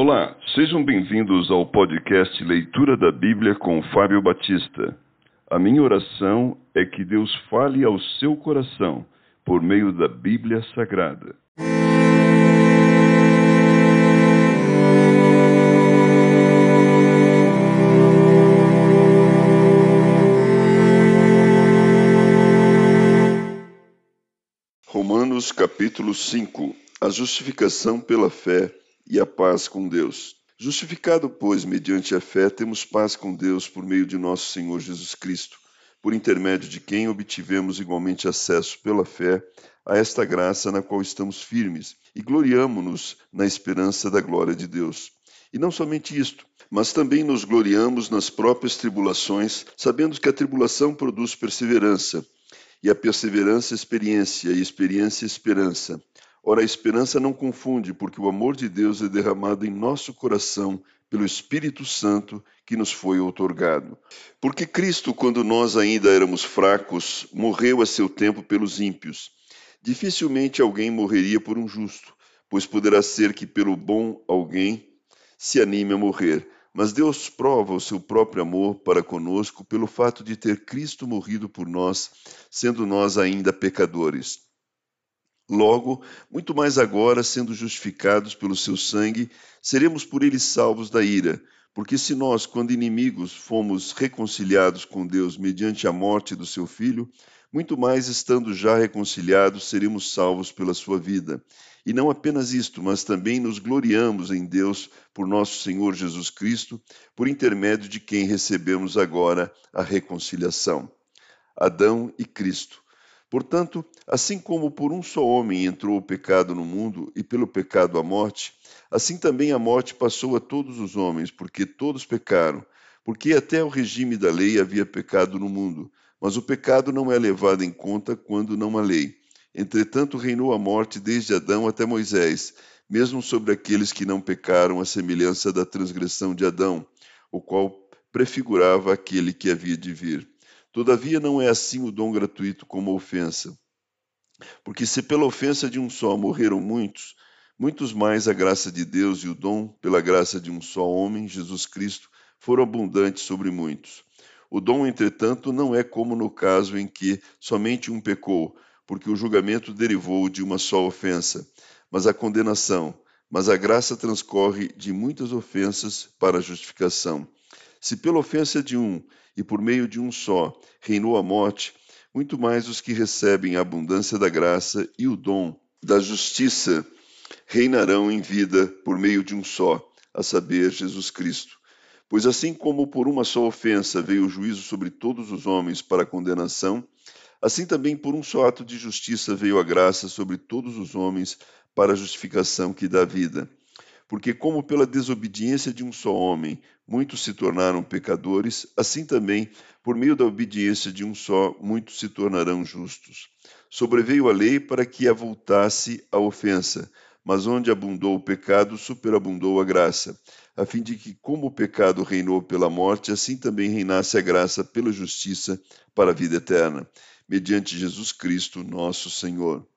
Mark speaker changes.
Speaker 1: Olá, sejam bem-vindos ao podcast Leitura da Bíblia com Fábio Batista. A minha oração é que Deus fale ao seu coração por meio da Bíblia Sagrada. Romanos capítulo 5 A justificação pela fé e a paz com Deus. Justificado, pois, mediante a fé, temos paz com Deus por meio de nosso Senhor Jesus Cristo, por intermédio de quem obtivemos igualmente acesso pela fé a esta graça na qual estamos firmes e gloriamo-nos na esperança da glória de Deus. E não somente isto, mas também nos gloriamos nas próprias tribulações, sabendo que a tribulação produz perseverança, e a perseverança experiência, e experiência esperança. Ora, a esperança não confunde, porque o amor de Deus é derramado em nosso coração pelo Espírito Santo que nos foi outorgado. Porque Cristo, quando nós ainda éramos fracos, morreu a seu tempo pelos ímpios. Dificilmente alguém morreria por um justo, pois poderá ser que pelo bom alguém se anime a morrer. Mas Deus prova o seu próprio amor para conosco pelo fato de ter Cristo morrido por nós, sendo nós ainda pecadores. Logo, muito mais agora, sendo justificados pelo seu sangue, seremos por ele salvos da ira. Porque se nós, quando inimigos, fomos reconciliados com Deus mediante a morte do seu filho, muito mais estando já reconciliados, seremos salvos pela sua vida. E não apenas isto, mas também nos gloriamos em Deus por nosso Senhor Jesus Cristo, por intermédio de quem recebemos agora a reconciliação. Adão e Cristo Portanto, assim como por um só homem entrou o pecado no mundo e pelo pecado a morte, assim também a morte passou a todos os homens, porque todos pecaram. Porque até o regime da lei havia pecado no mundo, mas o pecado não é levado em conta quando não há lei. Entretanto, reinou a morte desde Adão até Moisés, mesmo sobre aqueles que não pecaram, à semelhança da transgressão de Adão, o qual prefigurava aquele que havia de vir. Todavia, não é assim o dom gratuito como ofensa. Porque se pela ofensa de um só morreram muitos, muitos mais a graça de Deus e o dom pela graça de um só homem, Jesus Cristo, foram abundantes sobre muitos. O dom, entretanto, não é como no caso em que somente um pecou, porque o julgamento derivou de uma só ofensa, mas a condenação, mas a graça transcorre de muitas ofensas para a justificação. Se pela ofensa de um e por meio de um só reinou a morte, muito mais os que recebem a abundância da graça e o dom da justiça reinarão em vida por meio de um só, a saber, Jesus Cristo. Pois assim como por uma só ofensa veio o juízo sobre todos os homens para condenação, assim também por um só ato de justiça veio a graça sobre todos os homens para a justificação que dá vida. Porque, como pela desobediência de um só homem muitos se tornaram pecadores, assim também, por meio da obediência de um só, muitos se tornarão justos. Sobreveio a lei para que avultasse a ofensa, mas onde abundou o pecado, superabundou a graça, a fim de que, como o pecado reinou pela morte, assim também reinasse a graça pela justiça para a vida eterna, mediante Jesus Cristo, nosso Senhor.